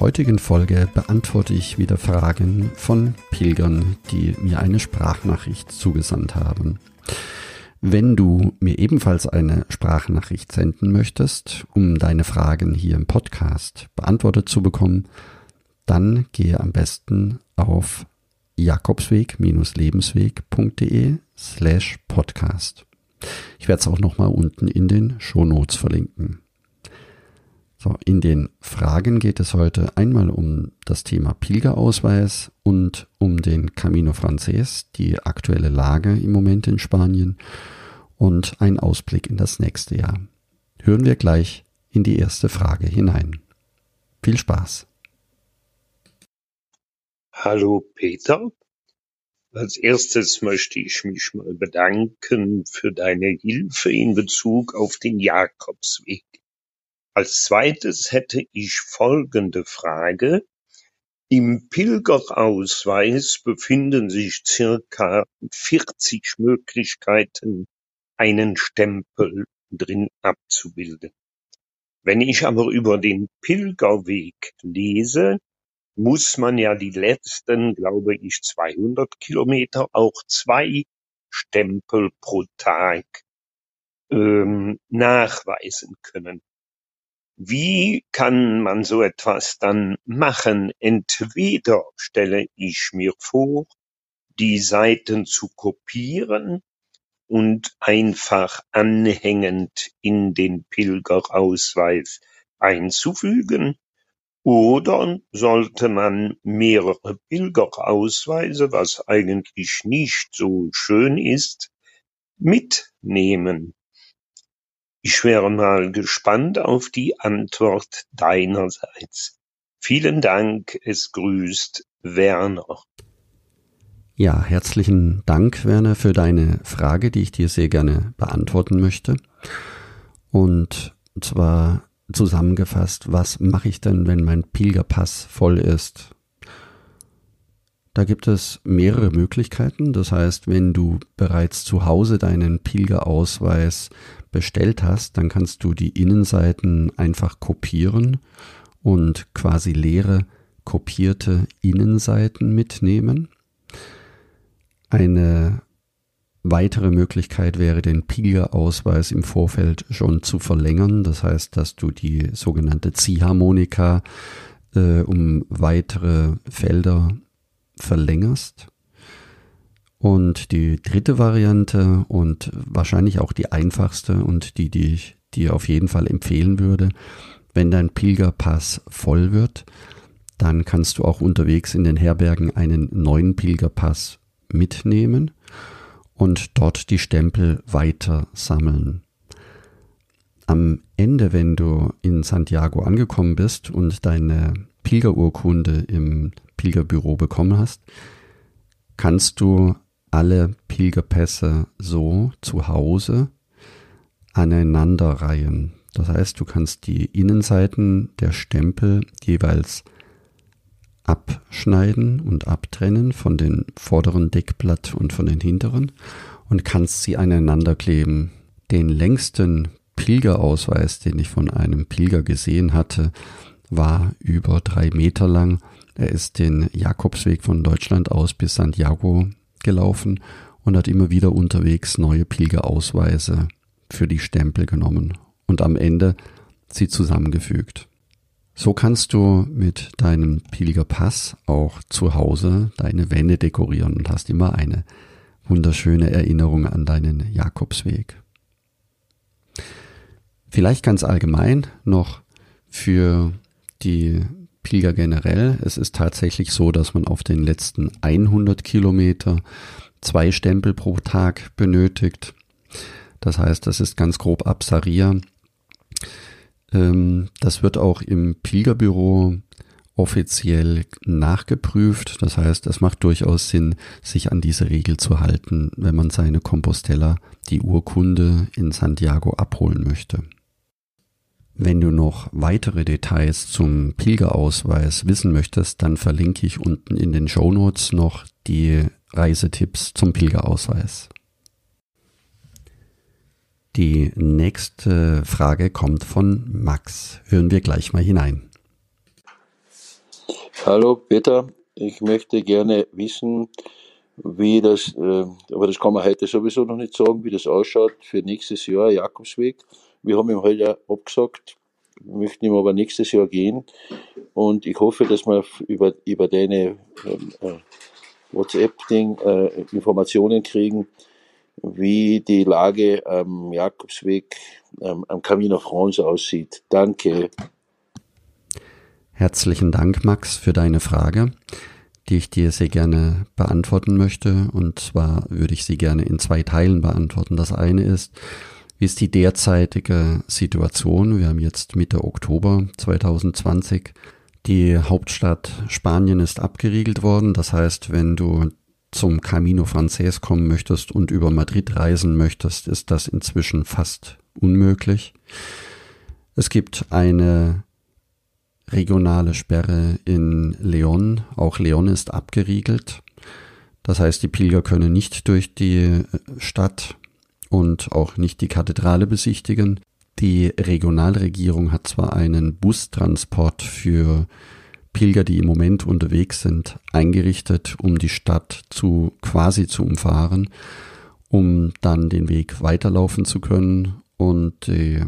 Heutigen Folge beantworte ich wieder Fragen von Pilgern, die mir eine Sprachnachricht zugesandt haben. Wenn du mir ebenfalls eine Sprachnachricht senden möchtest, um deine Fragen hier im Podcast beantwortet zu bekommen, dann gehe am besten auf jakobsweg-lebensweg.de slash podcast. Ich werde es auch nochmal unten in den Shownotes verlinken. So, in den Fragen geht es heute einmal um das Thema Pilgerausweis und um den Camino Frances, die aktuelle Lage im Moment in Spanien und ein Ausblick in das nächste Jahr. Hören wir gleich in die erste Frage hinein. Viel Spaß. Hallo Peter. Als erstes möchte ich mich mal bedanken für deine Hilfe in Bezug auf den Jakobsweg. Als Zweites hätte ich folgende Frage: Im Pilgerausweis befinden sich circa 40 Möglichkeiten, einen Stempel drin abzubilden. Wenn ich aber über den Pilgerweg lese, muss man ja die letzten, glaube ich, 200 Kilometer auch zwei Stempel pro Tag ähm, nachweisen können. Wie kann man so etwas dann machen? Entweder stelle ich mir vor, die Seiten zu kopieren und einfach anhängend in den Pilgerausweis einzufügen, oder sollte man mehrere Pilgerausweise, was eigentlich nicht so schön ist, mitnehmen? Ich wäre mal gespannt auf die Antwort deinerseits. Vielen Dank, es grüßt Werner. Ja, herzlichen Dank, Werner, für deine Frage, die ich dir sehr gerne beantworten möchte. Und zwar zusammengefasst, was mache ich denn, wenn mein Pilgerpass voll ist? Da gibt es mehrere Möglichkeiten. Das heißt, wenn du bereits zu Hause deinen Pilgerausweis bestellt hast, dann kannst du die Innenseiten einfach kopieren und quasi leere kopierte Innenseiten mitnehmen. Eine weitere Möglichkeit wäre, den Pilgerausweis im Vorfeld schon zu verlängern. Das heißt, dass du die sogenannte Ziehharmonika äh, um weitere Felder verlängerst. Und die dritte Variante und wahrscheinlich auch die einfachste und die, die ich dir auf jeden Fall empfehlen würde, wenn dein Pilgerpass voll wird, dann kannst du auch unterwegs in den Herbergen einen neuen Pilgerpass mitnehmen und dort die Stempel weiter sammeln. Am Ende, wenn du in Santiago angekommen bist und deine Pilgerurkunde im Pilgerbüro bekommen hast, kannst du alle Pilgerpässe so zu Hause aneinanderreihen. Das heißt, du kannst die Innenseiten der Stempel jeweils abschneiden und abtrennen von den vorderen Deckblatt und von den hinteren und kannst sie aneinander kleben. Den längsten Pilgerausweis, den ich von einem Pilger gesehen hatte, war über drei Meter lang. Er ist den Jakobsweg von Deutschland aus bis Santiago gelaufen und hat immer wieder unterwegs neue Pilgerausweise für die Stempel genommen und am Ende sie zusammengefügt. So kannst du mit deinem Pilgerpass auch zu Hause deine Wände dekorieren und hast immer eine wunderschöne Erinnerung an deinen Jakobsweg. Vielleicht ganz allgemein noch für die Pilger generell. Es ist tatsächlich so, dass man auf den letzten 100 Kilometer zwei Stempel pro Tag benötigt. Das heißt, das ist ganz grob Absaria. Ähm, das wird auch im Pilgerbüro offiziell nachgeprüft. Das heißt, es macht durchaus Sinn, sich an diese Regel zu halten, wenn man seine Compostella, die Urkunde in Santiago abholen möchte. Wenn du noch weitere Details zum Pilgerausweis wissen möchtest, dann verlinke ich unten in den Show Notes noch die Reisetipps zum Pilgerausweis. Die nächste Frage kommt von Max. Hören wir gleich mal hinein. Hallo Peter, ich möchte gerne wissen, wie das, äh, aber das kann man heute sowieso noch nicht sagen, wie das ausschaut für nächstes Jahr Jakobsweg. Wir haben ihm heute halt abgesagt, möchten ihm aber nächstes Jahr gehen und ich hoffe, dass wir über, über deine ähm, äh, WhatsApp-Ding äh, Informationen kriegen, wie die Lage am Jakobsweg, ähm, am Camino France aussieht. Danke. Herzlichen Dank, Max, für deine Frage, die ich dir sehr gerne beantworten möchte. Und zwar würde ich sie gerne in zwei Teilen beantworten. Das eine ist, wie ist die derzeitige Situation? Wir haben jetzt Mitte Oktober 2020. Die Hauptstadt Spanien ist abgeriegelt worden. Das heißt, wenn du zum Camino Frances kommen möchtest und über Madrid reisen möchtest, ist das inzwischen fast unmöglich. Es gibt eine regionale Sperre in Leon. Auch Leon ist abgeriegelt. Das heißt, die Pilger können nicht durch die Stadt und auch nicht die Kathedrale besichtigen. Die Regionalregierung hat zwar einen Bustransport für Pilger, die im Moment unterwegs sind, eingerichtet, um die Stadt zu quasi zu umfahren, um dann den Weg weiterlaufen zu können. Und die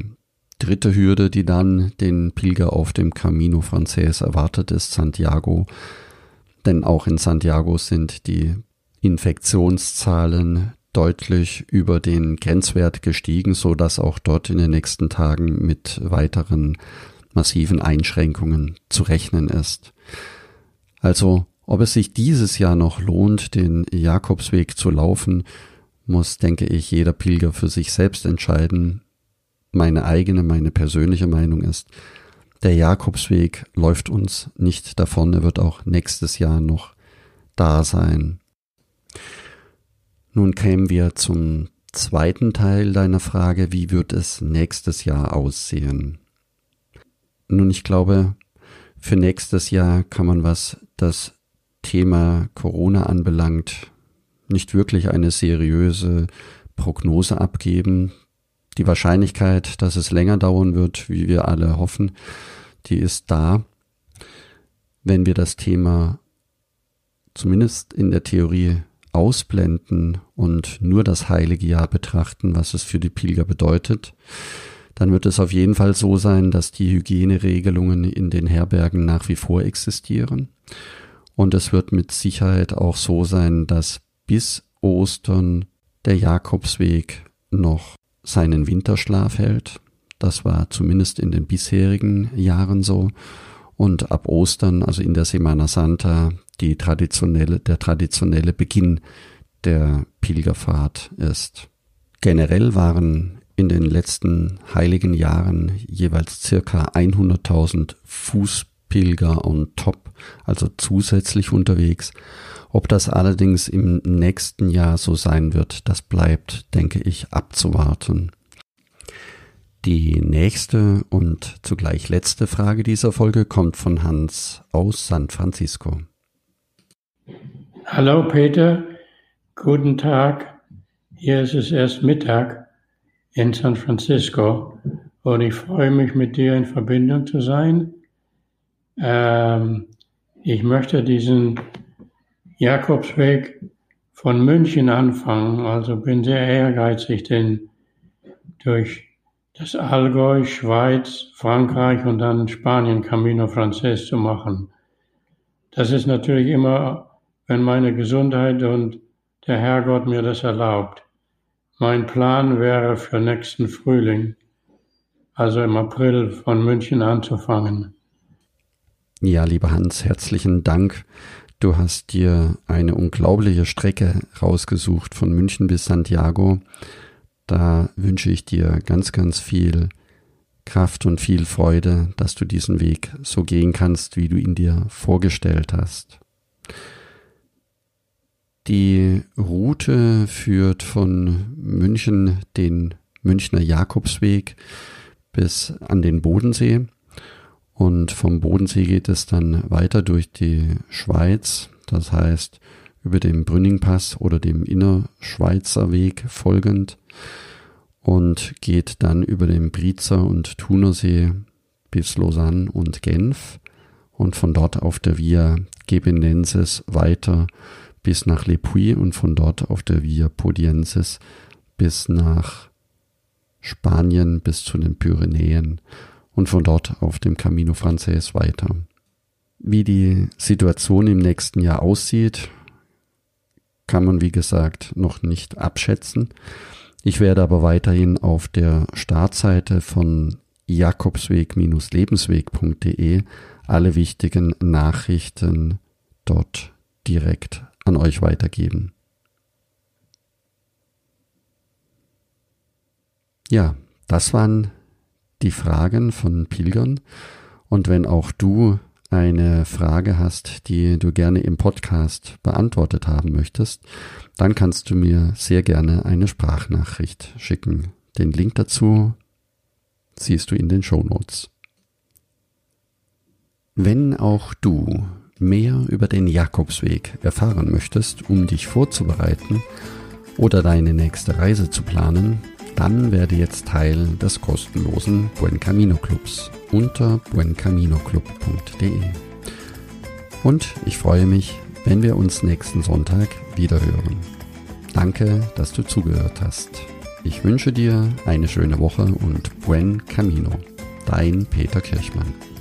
dritte Hürde, die dann den Pilger auf dem Camino Frances erwartet, ist Santiago. Denn auch in Santiago sind die Infektionszahlen deutlich über den Grenzwert gestiegen, so dass auch dort in den nächsten Tagen mit weiteren massiven Einschränkungen zu rechnen ist. Also, ob es sich dieses Jahr noch lohnt, den Jakobsweg zu laufen, muss, denke ich, jeder Pilger für sich selbst entscheiden. Meine eigene, meine persönliche Meinung ist, der Jakobsweg läuft uns nicht davon, er wird auch nächstes Jahr noch da sein. Nun kämen wir zum zweiten Teil deiner Frage, wie wird es nächstes Jahr aussehen? Nun, ich glaube, für nächstes Jahr kann man, was das Thema Corona anbelangt, nicht wirklich eine seriöse Prognose abgeben. Die Wahrscheinlichkeit, dass es länger dauern wird, wie wir alle hoffen, die ist da. Wenn wir das Thema zumindest in der Theorie ausblenden und nur das heilige Jahr betrachten, was es für die Pilger bedeutet, dann wird es auf jeden Fall so sein, dass die Hygieneregelungen in den Herbergen nach wie vor existieren. Und es wird mit Sicherheit auch so sein, dass bis Ostern der Jakobsweg noch seinen Winterschlaf hält. Das war zumindest in den bisherigen Jahren so. Und ab Ostern, also in der Semana Santa, die traditionelle, der traditionelle Beginn der Pilgerfahrt ist. Generell waren in den letzten heiligen Jahren jeweils circa 100.000 Fußpilger und Top, also zusätzlich unterwegs. Ob das allerdings im nächsten Jahr so sein wird, das bleibt, denke ich, abzuwarten. Die nächste und zugleich letzte Frage dieser Folge kommt von Hans aus San Francisco. Hallo Peter, guten Tag. Hier ist es erst Mittag in San Francisco und ich freue mich, mit dir in Verbindung zu sein. Ähm, ich möchte diesen Jakobsweg von München anfangen, also bin sehr ehrgeizig, den durch das Allgäu, Schweiz, Frankreich und dann Spanien Camino Frances zu machen. Das ist natürlich immer, wenn meine Gesundheit und der Herrgott mir das erlaubt. Mein Plan wäre für nächsten Frühling, also im April von München anzufangen. Ja, lieber Hans, herzlichen Dank. Du hast dir eine unglaubliche Strecke rausgesucht von München bis Santiago. Da wünsche ich dir ganz, ganz viel Kraft und viel Freude, dass du diesen Weg so gehen kannst, wie du ihn dir vorgestellt hast. Die Route führt von München den Münchner Jakobsweg bis an den Bodensee. Und vom Bodensee geht es dann weiter durch die Schweiz, das heißt über den Brünningpass oder dem Innerschweizer Weg folgend und geht dann über den Brizer und Thunersee bis Lausanne und Genf und von dort auf der Via Gebenensis weiter bis nach Le Puy und von dort auf der Via Podiensis bis nach Spanien bis zu den Pyrenäen und von dort auf dem Camino Frances weiter. Wie die Situation im nächsten Jahr aussieht, kann man wie gesagt noch nicht abschätzen. Ich werde aber weiterhin auf der Startseite von jakobsweg-lebensweg.de alle wichtigen Nachrichten dort direkt an euch weitergeben. Ja, das waren die Fragen von Pilgern. Und wenn auch du eine Frage hast, die du gerne im Podcast beantwortet haben möchtest, dann kannst du mir sehr gerne eine Sprachnachricht schicken. Den Link dazu siehst du in den Show Notes. Wenn auch du mehr über den Jakobsweg erfahren möchtest, um dich vorzubereiten oder deine nächste Reise zu planen, dann werde jetzt Teil des kostenlosen Buen Camino Clubs unter buencaminoclub.de. Und ich freue mich, wenn wir uns nächsten Sonntag wieder hören. Danke, dass du zugehört hast. Ich wünsche dir eine schöne Woche und Buen Camino. Dein Peter Kirchmann.